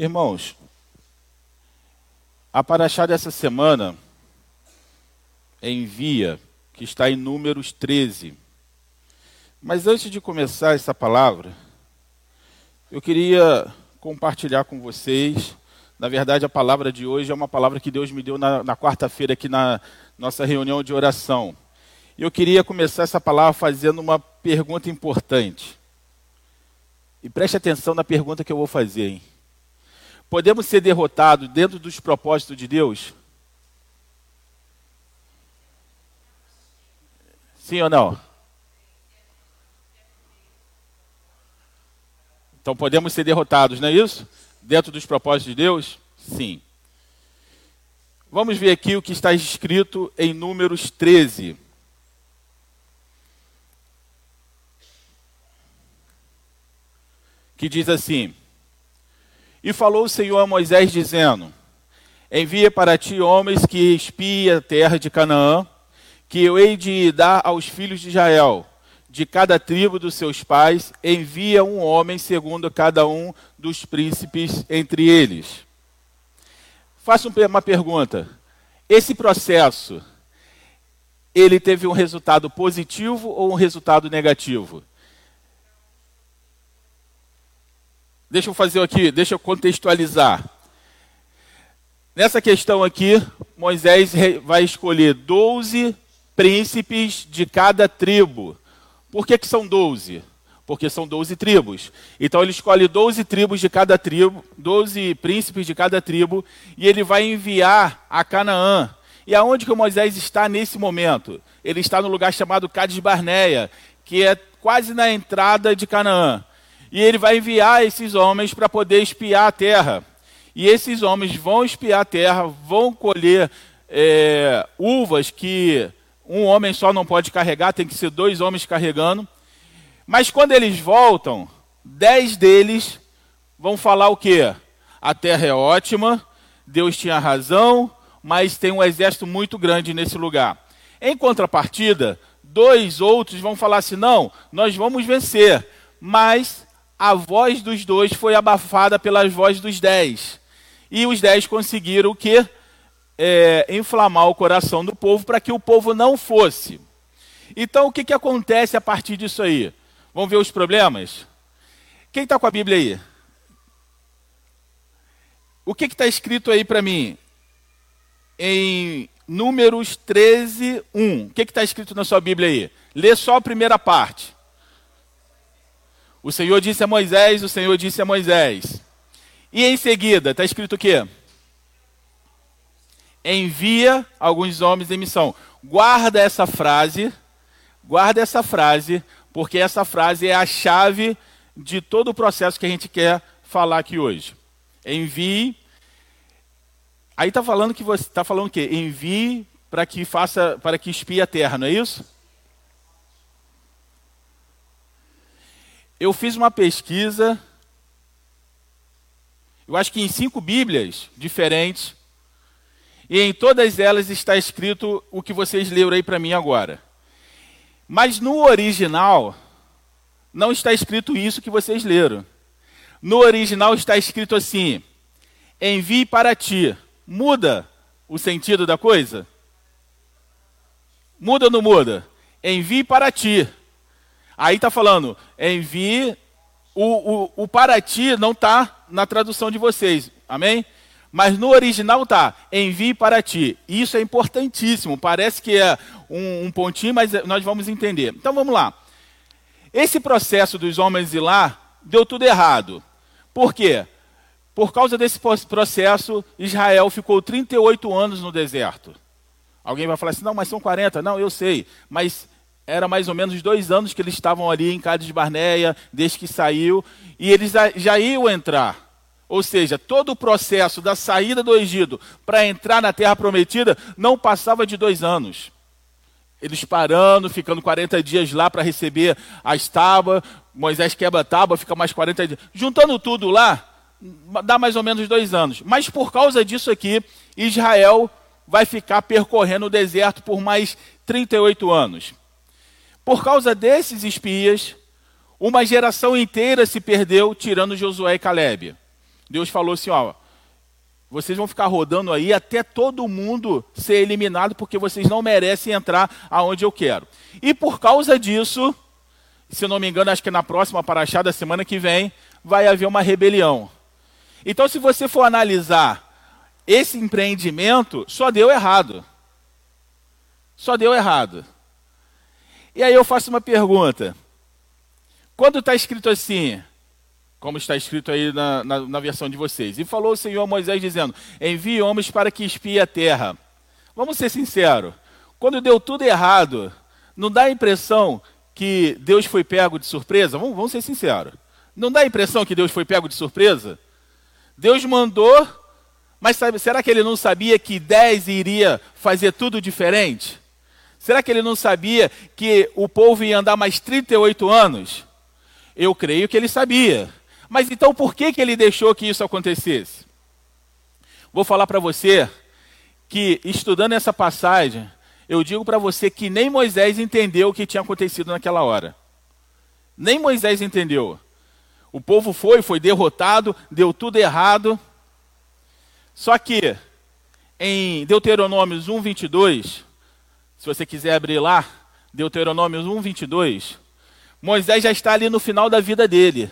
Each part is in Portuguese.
Irmãos, a paraxá dessa semana envia, que está em Números 13. Mas antes de começar essa palavra, eu queria compartilhar com vocês. Na verdade, a palavra de hoje é uma palavra que Deus me deu na, na quarta-feira aqui na nossa reunião de oração. Eu queria começar essa palavra fazendo uma pergunta importante. E preste atenção na pergunta que eu vou fazer. Hein? Podemos ser derrotados dentro dos propósitos de Deus? Sim ou não? Então podemos ser derrotados, não é isso? Dentro dos propósitos de Deus? Sim. Vamos ver aqui o que está escrito em Números 13. Que diz assim: E falou o Senhor a Moisés, dizendo: Envia para ti homens que espiem a terra de Canaã, que eu hei de dar aos filhos de Israel de cada tribo dos seus pais, envia um homem segundo cada um dos príncipes entre eles. Faço uma pergunta. Esse processo, ele teve um resultado positivo ou um resultado negativo? Deixa eu fazer aqui, deixa eu contextualizar. Nessa questão aqui, Moisés vai escolher 12 príncipes de cada tribo por que, que são doze? Porque são doze tribos. Então ele escolhe doze tribos de cada tribo, doze príncipes de cada tribo, e ele vai enviar a Canaã. E aonde que Moisés está nesse momento? Ele está no lugar chamado Cades Barneia, que é quase na entrada de Canaã. E ele vai enviar esses homens para poder espiar a terra. E esses homens vão espiar a terra, vão colher é, uvas que um homem só não pode carregar, tem que ser dois homens carregando. Mas quando eles voltam, dez deles vão falar o quê? A terra é ótima, Deus tinha razão, mas tem um exército muito grande nesse lugar. Em contrapartida, dois outros vão falar assim: não, nós vamos vencer, mas a voz dos dois foi abafada pelas vozes dos dez. E os dez conseguiram o quê? é, inflamar o coração do povo para que o povo não fosse. Então, o que, que acontece a partir disso aí? Vamos ver os problemas? Quem está com a Bíblia aí? O que está escrito aí para mim? Em Números 13, 1. O que está escrito na sua Bíblia aí? Lê só a primeira parte. O Senhor disse a Moisés, o Senhor disse a Moisés. E em seguida, está escrito o quê? envia alguns homens em missão. Guarda essa frase, guarda essa frase, porque essa frase é a chave de todo o processo que a gente quer falar aqui hoje. Envie. Aí está falando que você está falando o quê? Envie para que faça, para que espie a terra, não é isso? Eu fiz uma pesquisa. Eu acho que em cinco Bíblias diferentes e em todas elas está escrito o que vocês leram aí para mim agora. Mas no original, não está escrito isso que vocês leram. No original está escrito assim: envie para ti. Muda o sentido da coisa? Muda ou não muda? Envie para ti. Aí está falando, envie. O, o, o para ti não está na tradução de vocês. Amém? Mas no original tá, envie para ti. Isso é importantíssimo. Parece que é um, um, pontinho, mas nós vamos entender. Então vamos lá. Esse processo dos homens ir lá deu tudo errado. Por quê? Por causa desse processo, Israel ficou 38 anos no deserto. Alguém vai falar assim, não, mas são 40. Não, eu sei. Mas era mais ou menos dois anos que eles estavam ali em Cádiz Barneia, desde que saiu. E eles já iam entrar. Ou seja, todo o processo da saída do Egito para entrar na terra prometida não passava de dois anos. Eles parando, ficando 40 dias lá para receber as tábuas, Moisés quebra a tábua, fica mais 40 dias. Juntando tudo lá, dá mais ou menos dois anos. Mas por causa disso aqui, Israel vai ficar percorrendo o deserto por mais 38 anos. Por causa desses espias, uma geração inteira se perdeu, tirando Josué e Caleb. Deus falou assim: ó, vocês vão ficar rodando aí até todo mundo ser eliminado, porque vocês não merecem entrar aonde eu quero. E por causa disso, se não me engano, acho que na próxima paraxá da semana que vem, vai haver uma rebelião. Então, se você for analisar esse empreendimento, só deu errado. Só deu errado. E aí eu faço uma pergunta. Quando está escrito assim, como está escrito aí na, na, na, versão de vocês, e falou o Senhor Moisés dizendo: Envie homens para que espie a terra. Vamos ser sinceros. Quando deu tudo errado, não dá a impressão que Deus foi pego de surpresa? Vamos, vamos ser sinceros. Não dá a impressão que Deus foi pego de surpresa? Deus mandou, mas sabe, será que ele não sabia que dez iria fazer tudo diferente? Será que ele não sabia que o povo ia andar mais 38 anos? Eu creio que ele sabia. Mas então por que, que ele deixou que isso acontecesse? Vou falar para você que, estudando essa passagem, eu digo para você que nem Moisés entendeu o que tinha acontecido naquela hora. Nem Moisés entendeu. O povo foi, foi derrotado, deu tudo errado. Só que em Deuteronômios 1, 22, se você quiser abrir lá, Deuteronômios 1, 22, Moisés já está ali no final da vida dele.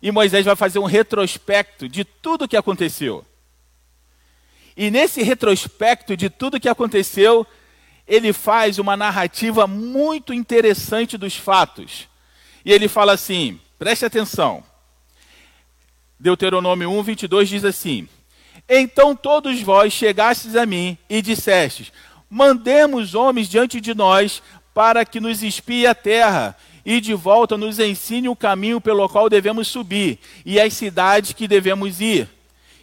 E Moisés vai fazer um retrospecto de tudo o que aconteceu. E nesse retrospecto de tudo o que aconteceu, ele faz uma narrativa muito interessante dos fatos. E ele fala assim: Preste atenção. Deuteronômio 1, 22 diz assim: Então todos vós chegastes a mim e dissestes: Mandemos homens diante de nós para que nos espie a terra e de volta nos ensine o caminho pelo qual devemos subir e as cidades que devemos ir.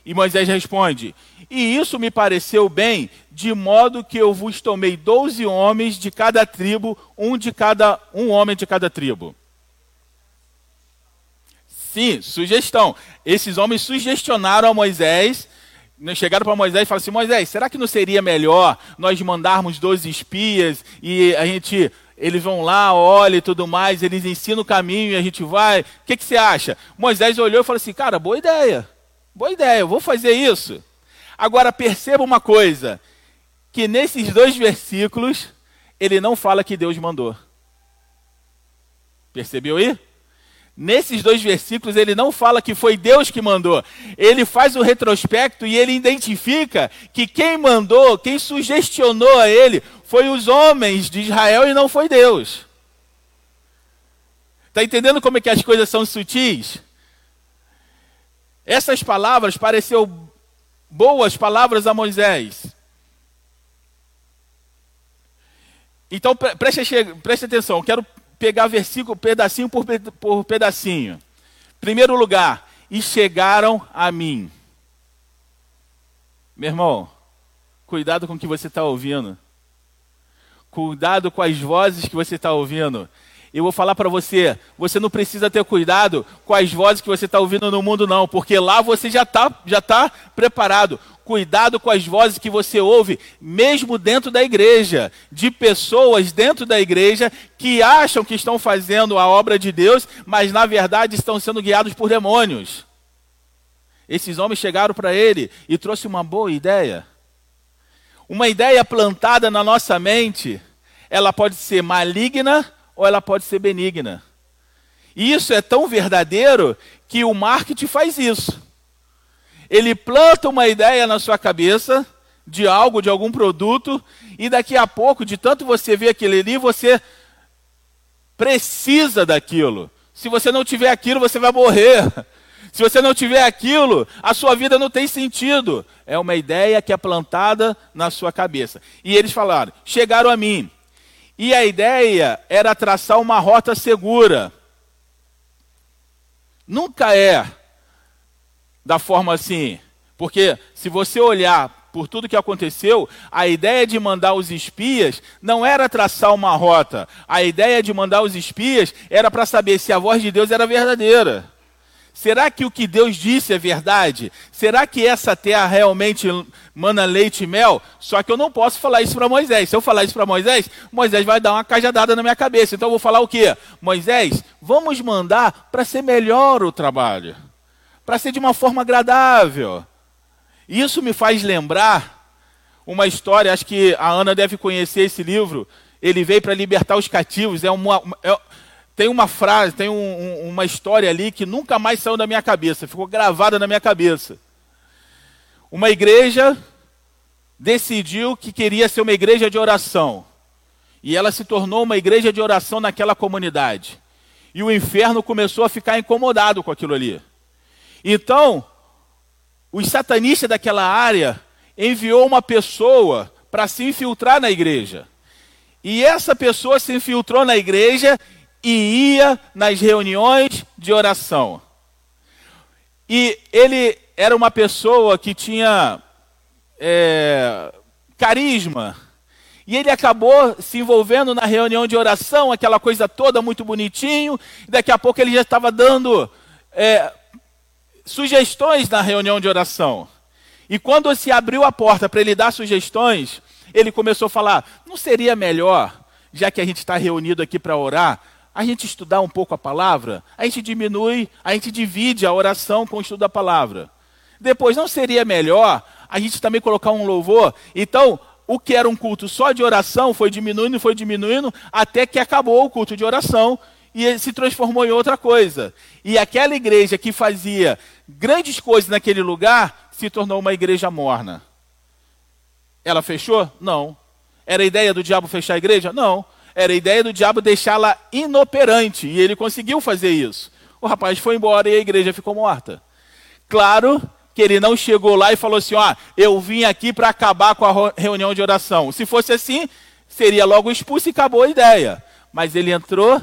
E Moisés responde: E isso me pareceu bem, de modo que eu vos tomei doze homens de cada tribo, um de cada um homem de cada tribo. Sim, sugestão. Esses homens sugestionaram a Moisés, chegaram para Moisés e falaram assim: Moisés, será que não seria melhor nós mandarmos 12 espias e a gente. Eles vão lá, olha e tudo mais, eles ensinam o caminho e a gente vai. O que, que você acha? Moisés olhou e falou assim: Cara, boa ideia. Boa ideia, eu vou fazer isso. Agora perceba uma coisa: que nesses dois versículos, ele não fala que Deus mandou. Percebeu aí? Nesses dois versículos, ele não fala que foi Deus que mandou. Ele faz o retrospecto e ele identifica que quem mandou, quem sugestionou a ele, foi os homens de Israel e não foi Deus. Está entendendo como é que as coisas são sutis? Essas palavras pareceram boas palavras a Moisés. Então preste, preste atenção, quero pegar versículo pedacinho por, por pedacinho. Primeiro lugar, e chegaram a mim. Meu irmão, cuidado com o que você está ouvindo. Cuidado com as vozes que você está ouvindo. Eu vou falar para você, você não precisa ter cuidado com as vozes que você está ouvindo no mundo, não, porque lá você já está já tá preparado. Cuidado com as vozes que você ouve, mesmo dentro da igreja, de pessoas dentro da igreja que acham que estão fazendo a obra de Deus, mas na verdade estão sendo guiados por demônios. Esses homens chegaram para ele e trouxe uma boa ideia. Uma ideia plantada na nossa mente, ela pode ser maligna ou ela pode ser benigna. E isso é tão verdadeiro que o marketing faz isso. Ele planta uma ideia na sua cabeça de algo, de algum produto, e daqui a pouco, de tanto você ver aquilo ali, você precisa daquilo. Se você não tiver aquilo, você vai morrer. Se você não tiver aquilo, a sua vida não tem sentido. É uma ideia que é plantada na sua cabeça. E eles falaram: chegaram a mim. E a ideia era traçar uma rota segura. Nunca é da forma assim, porque se você olhar por tudo que aconteceu, a ideia de mandar os espias não era traçar uma rota. A ideia de mandar os espias era para saber se a voz de Deus era verdadeira. Será que o que Deus disse é verdade? Será que essa terra realmente mana leite e mel? Só que eu não posso falar isso para Moisés. Se eu falar isso para Moisés, Moisés vai dar uma cajadada na minha cabeça. Então eu vou falar o quê? Moisés, vamos mandar para ser melhor o trabalho. para ser de uma forma agradável. Isso me faz lembrar uma história, acho que a Ana deve conhecer esse livro. Ele veio para libertar os cativos. É uma, é, tem uma frase, tem um, um, uma história ali que nunca mais saiu da minha cabeça, ficou gravada na minha cabeça. Uma igreja decidiu que queria ser uma igreja de oração. E ela se tornou uma igreja de oração naquela comunidade. E o inferno começou a ficar incomodado com aquilo ali. Então, os satanistas daquela área enviou uma pessoa para se infiltrar na igreja. E essa pessoa se infiltrou na igreja e ia nas reuniões de oração. E ele era uma pessoa que tinha é, carisma. E ele acabou se envolvendo na reunião de oração, aquela coisa toda muito bonitinho. Daqui a pouco ele já estava dando é, sugestões na reunião de oração. E quando se abriu a porta para ele dar sugestões, ele começou a falar: não seria melhor, já que a gente está reunido aqui para orar, a gente estudar um pouco a palavra? A gente diminui, a gente divide a oração com o estudo da palavra. Depois, não seria melhor a gente também colocar um louvor. Então, o que era um culto só de oração foi diminuindo, foi diminuindo, até que acabou o culto de oração e se transformou em outra coisa. E aquela igreja que fazia grandes coisas naquele lugar se tornou uma igreja morna. Ela fechou? Não. Era a ideia do diabo fechar a igreja? Não. Era a ideia do diabo deixá-la inoperante. E ele conseguiu fazer isso. O rapaz foi embora e a igreja ficou morta. Claro que ele não chegou lá e falou assim: ó, eu vim aqui para acabar com a reunião de oração. Se fosse assim, seria logo expulso e acabou a ideia. Mas ele entrou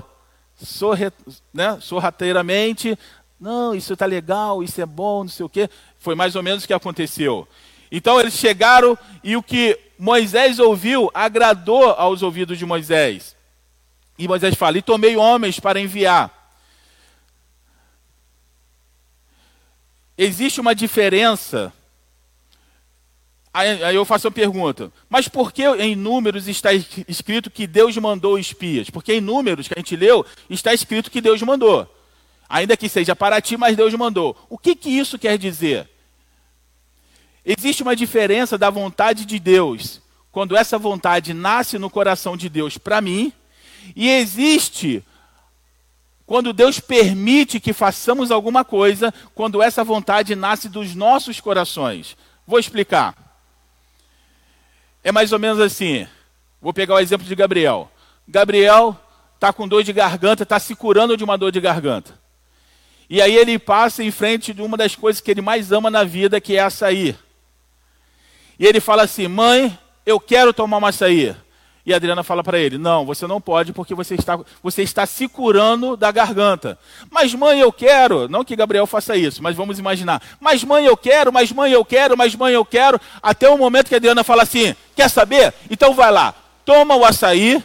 sorre, né, sorrateiramente. Não, isso está legal, isso é bom, não sei o quê. Foi mais ou menos o que aconteceu. Então eles chegaram e o que Moisés ouviu agradou aos ouvidos de Moisés. E Moisés fala: E tomei homens para enviar. existe uma diferença. Aí, eu faço a pergunta: mas por que em Números está escrito que Deus mandou espias? Porque em Números que a gente leu está escrito que Deus mandou. Ainda que seja para ti, mas Deus mandou. O que, que isso quer dizer? Existe uma diferença da vontade de Deus, quando essa vontade nasce no coração de Deus para mim, e existe quando Deus permite que façamos alguma coisa, quando essa vontade nasce dos nossos corações. Vou explicar. É mais ou menos assim. Vou pegar o exemplo de Gabriel. Gabriel está com dor de garganta, está se curando de uma dor de garganta. E aí ele passa em frente de uma das coisas que ele mais ama na vida, que é açaí. E ele fala assim: Mãe, eu quero tomar uma açaí. E a Adriana fala para ele: Não, você não pode porque você está, você está se curando da garganta. Mas, mãe, eu quero. Não que Gabriel faça isso, mas vamos imaginar. Mas, mãe, eu quero, mas, mãe, eu quero, mas, mãe, eu quero. Até o momento que a Adriana fala assim: Quer saber? Então vai lá, toma o açaí.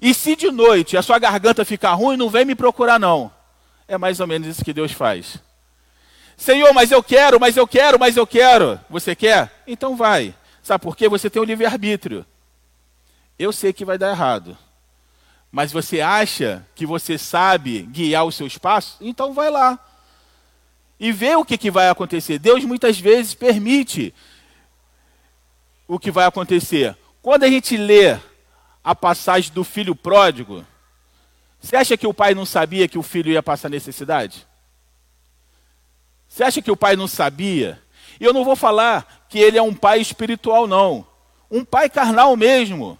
E se de noite a sua garganta ficar ruim, não vem me procurar, não. É mais ou menos isso que Deus faz. Senhor, mas eu quero, mas eu quero, mas eu quero. Você quer? Então vai. Sabe por quê? Você tem o livre-arbítrio. Eu sei que vai dar errado. Mas você acha que você sabe guiar os seus passos? Então vai lá. E vê o que, que vai acontecer. Deus muitas vezes permite o que vai acontecer. Quando a gente lê a passagem do filho pródigo, você acha que o pai não sabia que o filho ia passar necessidade? Você acha que o pai não sabia? E eu não vou falar que ele é um pai espiritual, não. Um pai carnal mesmo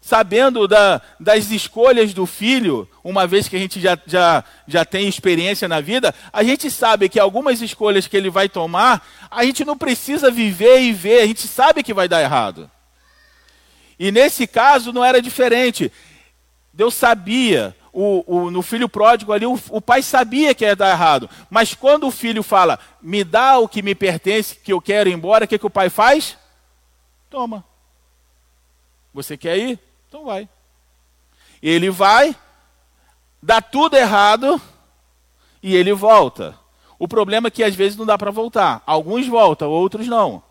sabendo da, das escolhas do filho, uma vez que a gente já, já, já tem experiência na vida, a gente sabe que algumas escolhas que ele vai tomar, a gente não precisa viver e ver, a gente sabe que vai dar errado. E nesse caso não era diferente. Deus sabia, o, o, no filho pródigo ali, o, o pai sabia que ia dar errado. Mas quando o filho fala, me dá o que me pertence, que eu quero ir embora, o que, que o pai faz? Toma. Você quer ir? Então vai. Ele vai, dá tudo errado e ele volta. O problema é que às vezes não dá para voltar. Alguns voltam, outros não.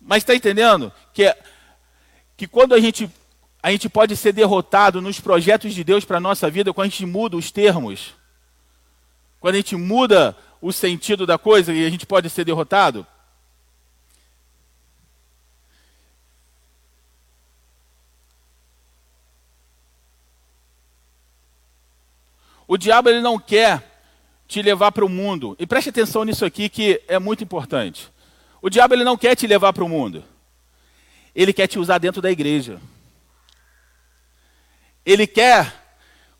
Mas está entendendo? Que, que quando a gente, a gente pode ser derrotado nos projetos de Deus para a nossa vida, quando a gente muda os termos, quando a gente muda o sentido da coisa e a gente pode ser derrotado? O diabo ele não quer te levar para o mundo. E preste atenção nisso aqui que é muito importante. O diabo ele não quer te levar para o mundo. Ele quer te usar dentro da igreja. Ele quer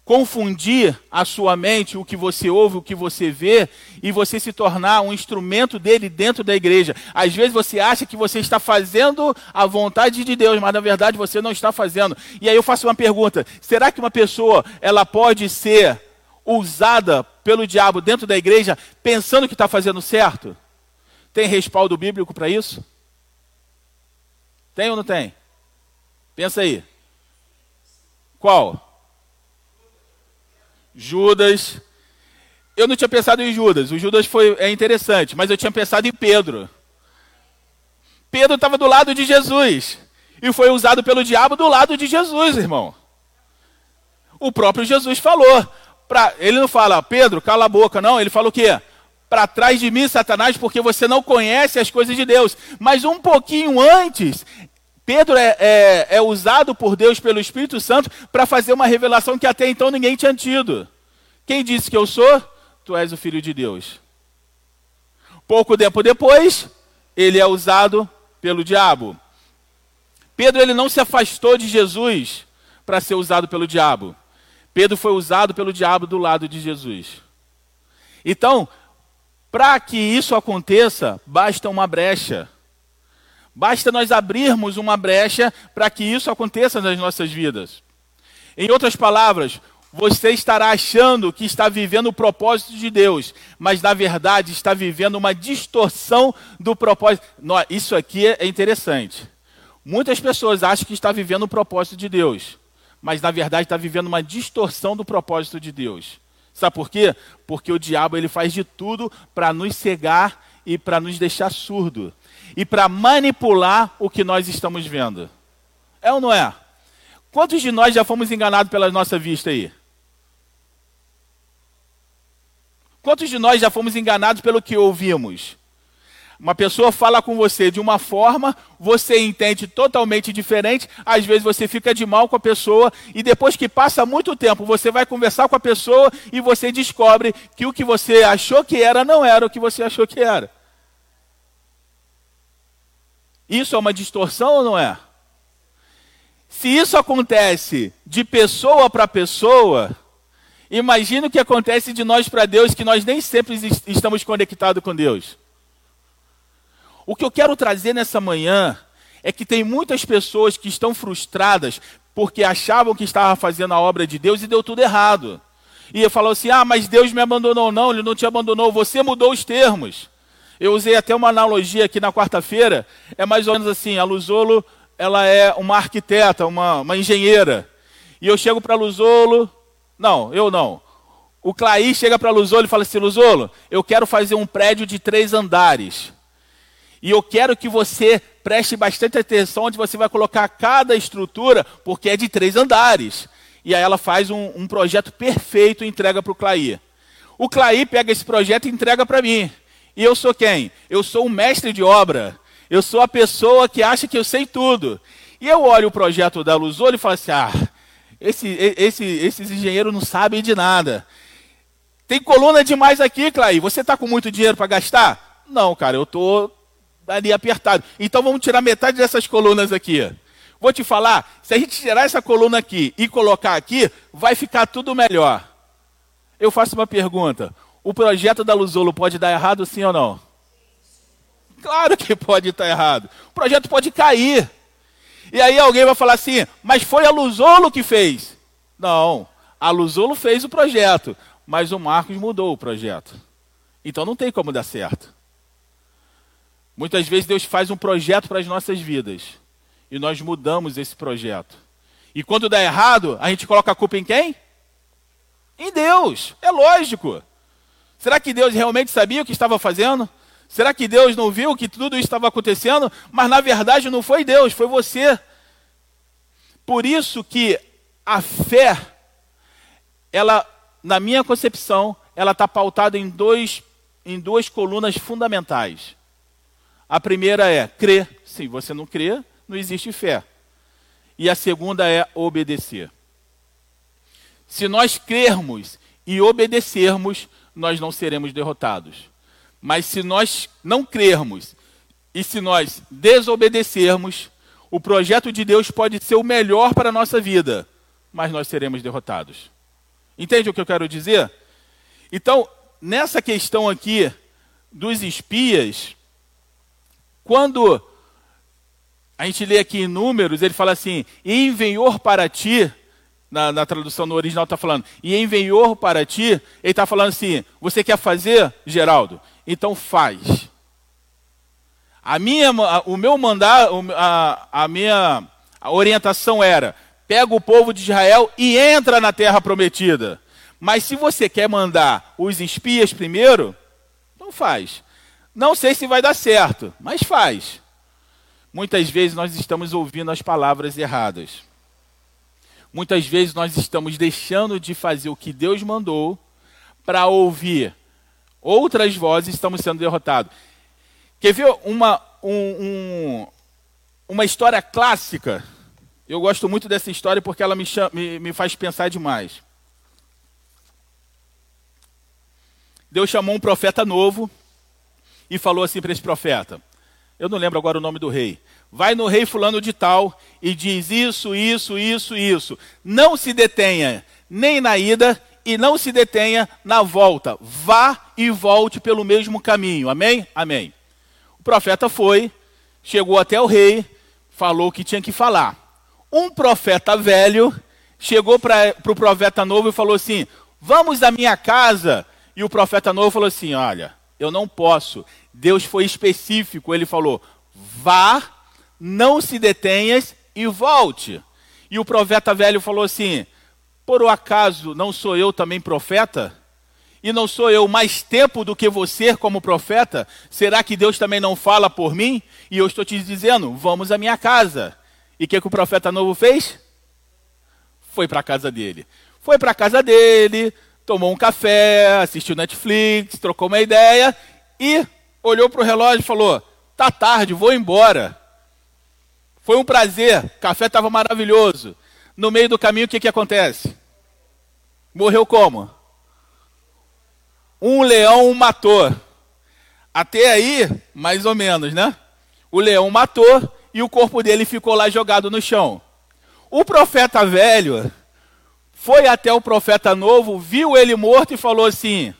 confundir a sua mente, o que você ouve, o que você vê, e você se tornar um instrumento dele dentro da igreja. Às vezes você acha que você está fazendo a vontade de Deus, mas na verdade você não está fazendo. E aí eu faço uma pergunta: será que uma pessoa ela pode ser usada pelo diabo dentro da igreja pensando que está fazendo certo? Tem respaldo bíblico para isso? Tem ou não tem? Pensa aí. Qual? Judas. Eu não tinha pensado em Judas. O Judas foi é interessante, mas eu tinha pensado em Pedro. Pedro estava do lado de Jesus e foi usado pelo diabo do lado de Jesus, irmão. O próprio Jesus falou. Pra, ele não fala, Pedro, cala a boca, não. Ele fala o quê? Para trás de mim, Satanás, porque você não conhece as coisas de Deus. Mas um pouquinho antes, Pedro é, é, é, usado por Deus, pelo Espírito Santo, para fazer uma revelação que até então ninguém tinha tido. Quem disse que eu sou? Tu és o Filho de Deus. Pouco tempo depois, ele é usado pelo diabo. Pedro ele não se afastou de Jesus para ser usado pelo diabo. Pedro foi usado pelo diabo do lado de Jesus. Então, para que isso aconteça, basta uma brecha. Basta nós abrirmos uma brecha para que isso aconteça nas nossas vidas. Em outras palavras, você estará achando que está vivendo o propósito de Deus, mas na verdade está vivendo uma distorção do propósito. Isso aqui é interessante. Muitas pessoas acham que está vivendo o propósito de Deus, mas na verdade está vivendo uma distorção do propósito de Deus. Sabe por quê? Porque o diabo ele faz de tudo para nos cegar e para nos deixar surdo e para manipular o que nós estamos vendo. É ou não é? Quantos de nós já fomos enganados pela nossa vista aí? Quantos de nós já fomos enganados pelo que ouvimos? Uma pessoa fala com você de uma forma, você entende totalmente diferente, às vezes você fica de mal com a pessoa e depois que passa muito tempo, você vai conversar com a pessoa e você descobre que o que você achou que era não era o que você achou que era. Isso é uma distorção ou não é? Se isso acontece de pessoa para pessoa, imagina o que acontece de nós para Deus, que nós nem sempre estamos conectados com Deus. O que eu quero trazer nessa manhã é que tem muitas pessoas que estão frustradas porque achavam que estava fazendo a obra de Deus e deu tudo errado. E falou assim: ah, mas Deus me abandonou. Não, Ele não te abandonou, você mudou os termos. Eu usei até uma analogia aqui na quarta-feira. É mais ou menos assim: a Luzolo ela é uma arquiteta, uma, uma engenheira. E eu chego para a Luzolo. Não, eu não. O Claí chega para a Luzolo e fala assim: Luzolo, eu quero fazer um prédio de três andares. E eu quero que você preste bastante atenção onde você vai colocar cada estrutura, porque é de três andares. E aí ela faz um, um projeto perfeito e entrega para o Claí. O Claí pega esse projeto e entrega para mim. E eu sou quem? Eu sou um mestre de obra. Eu sou a pessoa que acha que eu sei tudo. E eu olho o projeto da Luzolo e falo assim: ah, esse, esse, esses engenheiros não sabem de nada. Tem coluna demais aqui, Clay. Você está com muito dinheiro para gastar? Não, cara, eu estou ali apertado. Então vamos tirar metade dessas colunas aqui. Vou te falar, se a gente tirar essa coluna aqui e colocar aqui, vai ficar tudo melhor. Eu faço uma pergunta: o projeto da Luzolo pode dar errado, sim ou não? Claro que pode estar errado. O projeto pode cair. E aí alguém vai falar assim, mas foi a Luzolo que fez. Não, a Luzolo fez o projeto, mas o Marcos mudou o projeto. Então não tem como dar certo. Muitas vezes Deus faz um projeto para as nossas vidas e nós mudamos esse projeto. E quando dá errado, a gente coloca a culpa em quem? Em Deus. É lógico. Será que Deus realmente sabia o que estava fazendo? Será que Deus não viu que tudo isso estava acontecendo? Mas na verdade não foi Deus, foi você. Por isso que a fé, ela, na minha concepção, ela está pautada em dois em duas colunas fundamentais. A primeira é crer. Se você não crê, não existe fé. E a segunda é obedecer. Se nós crermos e obedecermos, nós não seremos derrotados. Mas se nós não crermos e se nós desobedecermos, o projeto de Deus pode ser o melhor para a nossa vida, mas nós seremos derrotados. Entende o que eu quero dizer? Então, nessa questão aqui dos espias, quando a gente lê aqui em Números, ele fala assim: enviou para ti, na, na tradução no original está falando, e enviou para ti, ele está falando assim: você quer fazer, Geraldo? Então faz. A minha, o meu mandar, a, a minha orientação era: pega o povo de Israel e entra na terra prometida. Mas se você quer mandar os espias primeiro, não faz. Não sei se vai dar certo, mas faz. Muitas vezes nós estamos ouvindo as palavras erradas. Muitas vezes nós estamos deixando de fazer o que Deus mandou para ouvir outras vozes estamos sendo derrotados. Quer ver uma, um, um, uma história clássica? Eu gosto muito dessa história porque ela me, chama, me, me faz pensar demais. Deus chamou um profeta novo e falou assim para esse profeta: Eu não lembro agora o nome do rei. Vai no rei fulano de tal e diz isso, isso, isso, isso. Não se detenha nem na ida e não se detenha na volta. Vá e volte pelo mesmo caminho. Amém? Amém. O profeta foi, chegou até o rei, falou o que tinha que falar. Um profeta velho chegou para o pro profeta novo e falou assim: Vamos à minha casa e o profeta novo falou assim: Olha, eu não posso. Deus foi específico. Ele falou: Vá, não se detenhas e volte. E o profeta velho falou assim: Por acaso não sou eu também profeta? E não sou eu mais tempo do que você como profeta? Será que Deus também não fala por mim? E eu estou te dizendo: Vamos à minha casa. E o que, que o profeta novo fez? Foi para a casa dele. Foi para a casa dele, tomou um café, assistiu Netflix, trocou uma ideia e olhou para o relógio e falou: Tá tarde, vou embora. Foi um prazer, o café estava maravilhoso. No meio do caminho, o que, que acontece? Morreu como? Um leão o matou. Até aí, mais ou menos, né? O leão matou e o corpo dele ficou lá jogado no chão. O profeta velho foi até o profeta novo, viu ele morto e falou assim: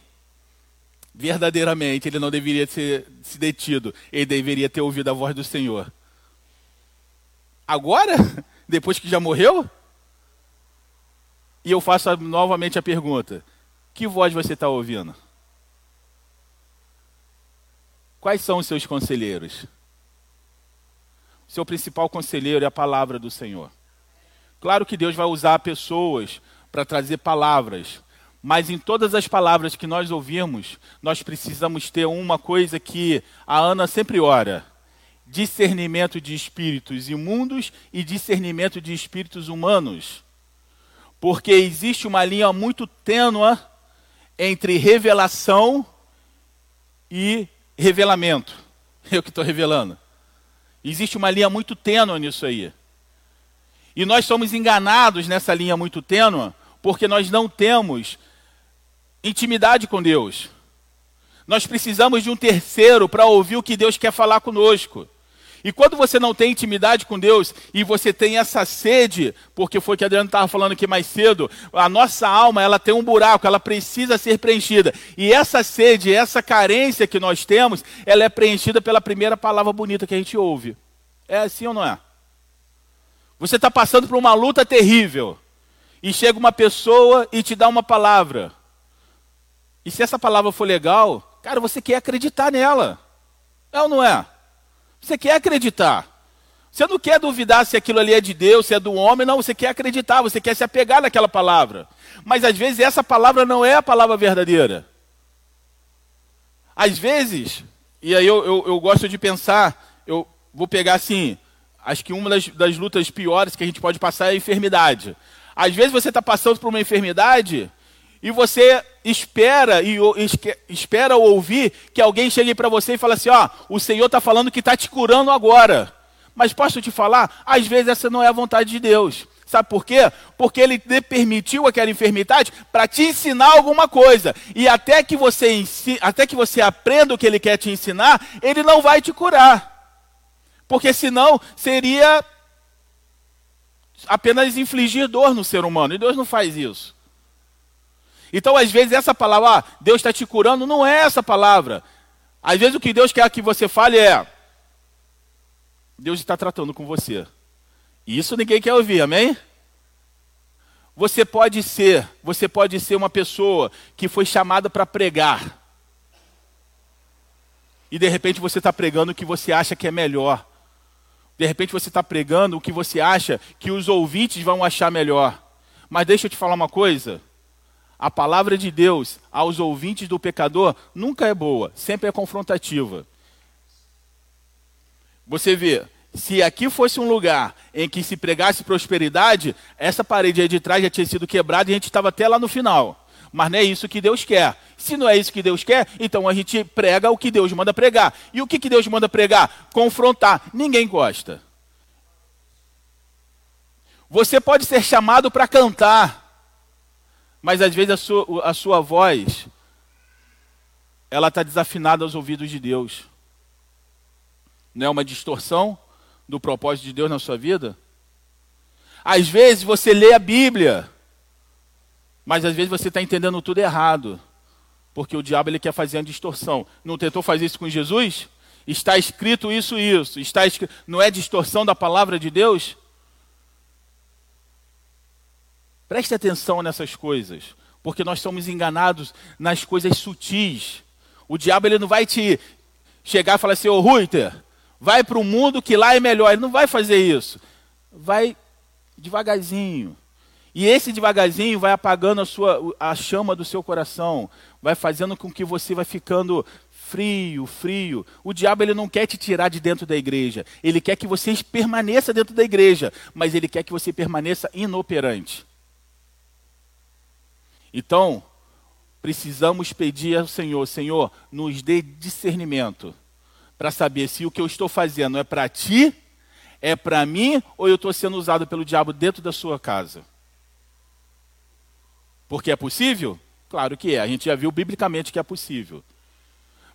verdadeiramente ele não deveria ser se detido, ele deveria ter ouvido a voz do Senhor. Agora, depois que já morreu? E eu faço novamente a pergunta: que voz você está ouvindo? Quais são os seus conselheiros? O seu principal conselheiro é a palavra do Senhor. Claro que Deus vai usar pessoas para trazer palavras, mas em todas as palavras que nós ouvimos, nós precisamos ter uma coisa que a Ana sempre ora: discernimento de espíritos imundos e discernimento de espíritos humanos. Porque existe uma linha muito tênua entre revelação e revelamento. Eu que estou revelando. Existe uma linha muito tênua nisso aí. E nós somos enganados nessa linha muito tênua porque nós não temos intimidade com Deus. Nós precisamos de um terceiro para ouvir o que Deus quer falar conosco. E quando você não tem intimidade com Deus e você tem essa sede, porque foi que Adriano estava falando aqui mais cedo, a nossa alma ela tem um buraco, ela precisa ser preenchida. E essa sede, essa carência que nós temos, ela é preenchida pela primeira palavra bonita que a gente ouve. É assim ou não é? Você está passando por uma luta terrível e chega uma pessoa e te dá uma palavra. E se essa palavra for legal, cara, você quer acreditar nela. É ou não é? Você quer acreditar. Você não quer duvidar se aquilo ali é de Deus, se é do homem, não, você quer acreditar, você quer se apegar naquela palavra. Mas às vezes essa palavra não é a palavra verdadeira. Às vezes, e aí eu, eu, eu gosto de pensar, eu vou pegar assim, acho que uma das, das lutas piores que a gente pode passar é a enfermidade. Às vezes você está passando por uma enfermidade E você espera e espera ouvir que alguém chegue para você e fale assim: ó, o Senhor está falando que está te curando agora. Mas posso te falar, às vezes essa não é a vontade de Deus. Sabe por quê? Porque ele permitiu aquela enfermidade para te ensinar alguma coisa. E até que, você até que você aprenda o que ele quer te ensinar, ele não vai te curar. Porque senão seria apenas infligir dor no ser humano. E Deus não faz isso. Então, às vezes, essa palavra, ah, Deus está te curando, não é essa palavra. Às vezes, o que Deus quer que você fale é: Deus está tratando com você. Isso ninguém quer ouvir, amém? Você pode ser, você pode ser uma pessoa que foi chamada para pregar. E de repente você está pregando o que você acha que é melhor. De repente você está pregando o que você acha que os ouvintes vão achar melhor. Mas deixa eu te falar uma coisa. A palavra de Deus aos ouvintes do pecador nunca é boa, sempre é confrontativa. Você vê, se aqui fosse um lugar em que se pregasse prosperidade, essa parede aí de trás já tinha sido quebrada e a gente estava até lá no final. Mas não é isso que Deus quer. Se não é isso que Deus quer, então a gente prega o que Deus manda pregar. E o que, que Deus manda pregar? Confrontar. Ninguém gosta. Você pode ser chamado para cantar, mas às vezes a sua, a sua voz ela está desafinada aos ouvidos de Deus. Não é uma distorção? do propósito de Deus na sua vida? Às vezes você lê a Bíblia, mas às vezes você está entendendo tudo errado, porque o diabo ele quer fazer uma distorção. Não tentou fazer isso com Jesus? Está escrito isso, isso. Está escrito... Não é distorção da palavra de Deus? Preste atenção nessas coisas, porque nós somos enganados nas coisas sutis. O diabo ele não vai te chegar e falar assim, ô Ruiter, vai para o mundo que lá é melhor. Ele não vai fazer isso. Vai devagarzinho. E esse devagarzinho vai apagando a, sua, a chama do seu coração, vai fazendo com que você vai ficando frio, frio. O diabo ele não quer te tirar de dentro da igreja. Ele quer que você permaneça dentro da igreja, mas ele quer que você permaneça inoperante. Então, precisamos pedir ao Senhor, Senhor, nos dê discernimento para saber se o que eu estou fazendo é para ti, é para mim, ou eu estou sendo usado pelo diabo dentro da sua casa. Porque é possível? Claro que é. A gente já viu biblicamente que é possível.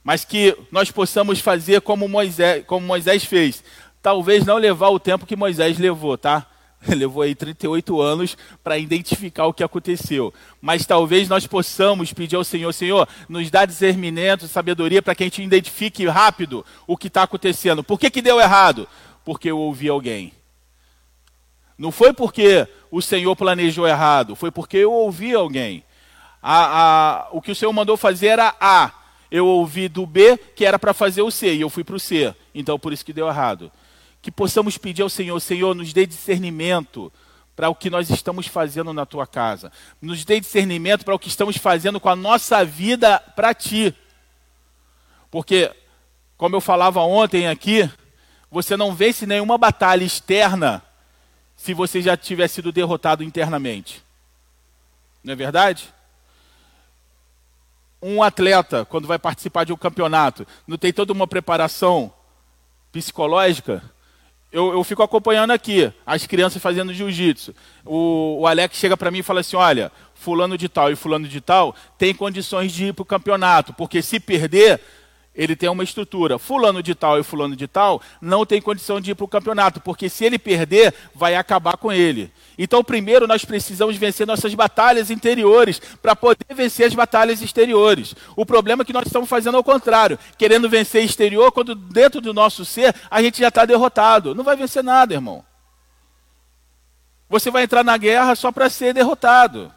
Mas que nós possamos fazer como Moisés, como Moisés fez. Talvez não levar o tempo que Moisés levou, tá? levou aí 38 anos para identificar o que aconteceu. Mas talvez nós possamos pedir ao Senhor, Senhor, nos dá discernimento, sabedoria para que a gente identifique rápido o que está acontecendo. Por que, que deu errado? Porque eu ouvi alguém. Não foi porque o Senhor planejou errado, foi porque eu ouvi alguém. A, a, o que o Senhor mandou fazer era A. Eu ouvi do B, que era para fazer o C, e eu fui para o C. Então, por isso que deu errado que possamos pedir ao Senhor, Senhor, nos dê discernimento para o que nós estamos fazendo na tua casa. Nos dê discernimento para o que estamos fazendo com a nossa vida para ti. Porque, como eu falava ontem aqui, você não vence nenhuma batalha externa se você já tiver sido derrotado internamente. Não é verdade? Um atleta, quando vai participar de um campeonato, não tem toda uma preparação psicológica? eu, eu fico acompanhando aqui as crianças fazendo jiu-jitsu. O, o Alex chega para mim e fala assim: olha, fulano de tal e fulano de tal tem condições de ir para o campeonato, porque se perder, ele tem uma estrutura. Fulano de tal e fulano de tal não tem condição de ir para o campeonato, porque se ele perder, vai acabar com ele. Então, primeiro nós precisamos vencer nossas batalhas interiores para poder vencer as batalhas exteriores. O problema é que nós estamos fazendo ao contrário, querendo vencer exterior, quando dentro do nosso ser a gente já está derrotado. Não vai vencer nada, irmão. Você vai entrar na guerra só para ser derrotado.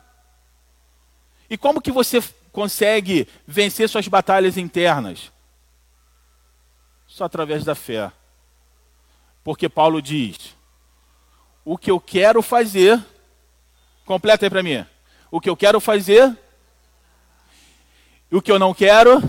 E como que você consegue vencer suas batalhas internas? Só através da fé. Porque Paulo diz: o que eu quero fazer, completa aí para mim. O que eu quero fazer, o que eu não quero,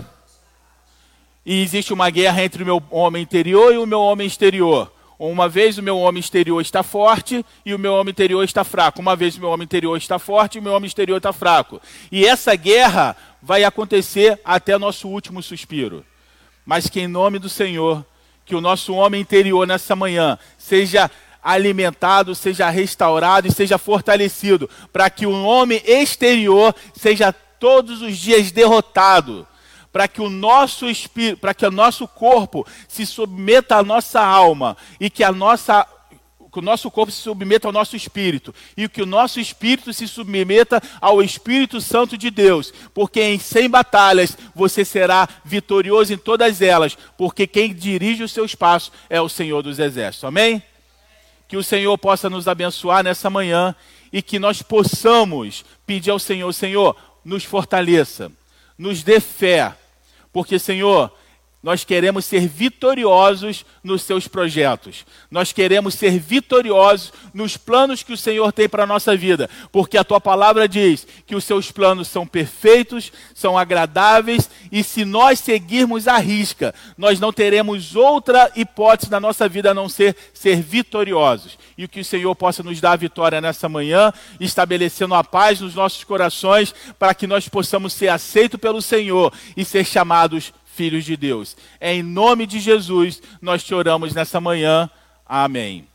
e existe uma guerra entre o meu homem interior e o meu homem exterior. Uma vez o meu homem exterior está forte e o meu homem interior está fraco. Uma vez o meu homem interior está forte e o meu homem exterior está fraco. E essa guerra vai acontecer até nosso último suspiro. Mas que em nome do Senhor, que o nosso homem interior nessa manhã seja alimentado, seja restaurado e seja fortalecido, para que o homem exterior seja todos os dias derrotado para que o nosso espírito, para que o nosso corpo se submeta à nossa alma e que a nossa que o nosso corpo se submeta ao nosso espírito e que o nosso espírito se submeta ao Espírito Santo de Deus, porque em cem batalhas você será vitorioso em todas elas, porque quem dirige os seus passos é o Senhor dos Exércitos. Amém? Que o Senhor possa nos abençoar nessa manhã e que nós possamos pedir ao Senhor, Senhor, nos fortaleça, nos dê fé, porque, Senhor, nós queremos ser vitoriosos nos seus projetos. Nós queremos ser vitoriosos nos planos que o Senhor tem para a nossa vida. Porque a tua palavra diz que os seus planos são perfeitos, são agradáveis, e se nós seguirmos a risca, nós não teremos outra hipótese na nossa vida a não ser ser vitoriosos. E que o Senhor possa nos dar a vitória nessa manhã, estabelecendo a paz nos nossos corações, para que nós possamos ser aceitos pelo Senhor e ser chamados filhos de Deus. É em nome de Jesus nós te oramos nessa manhã. Amém.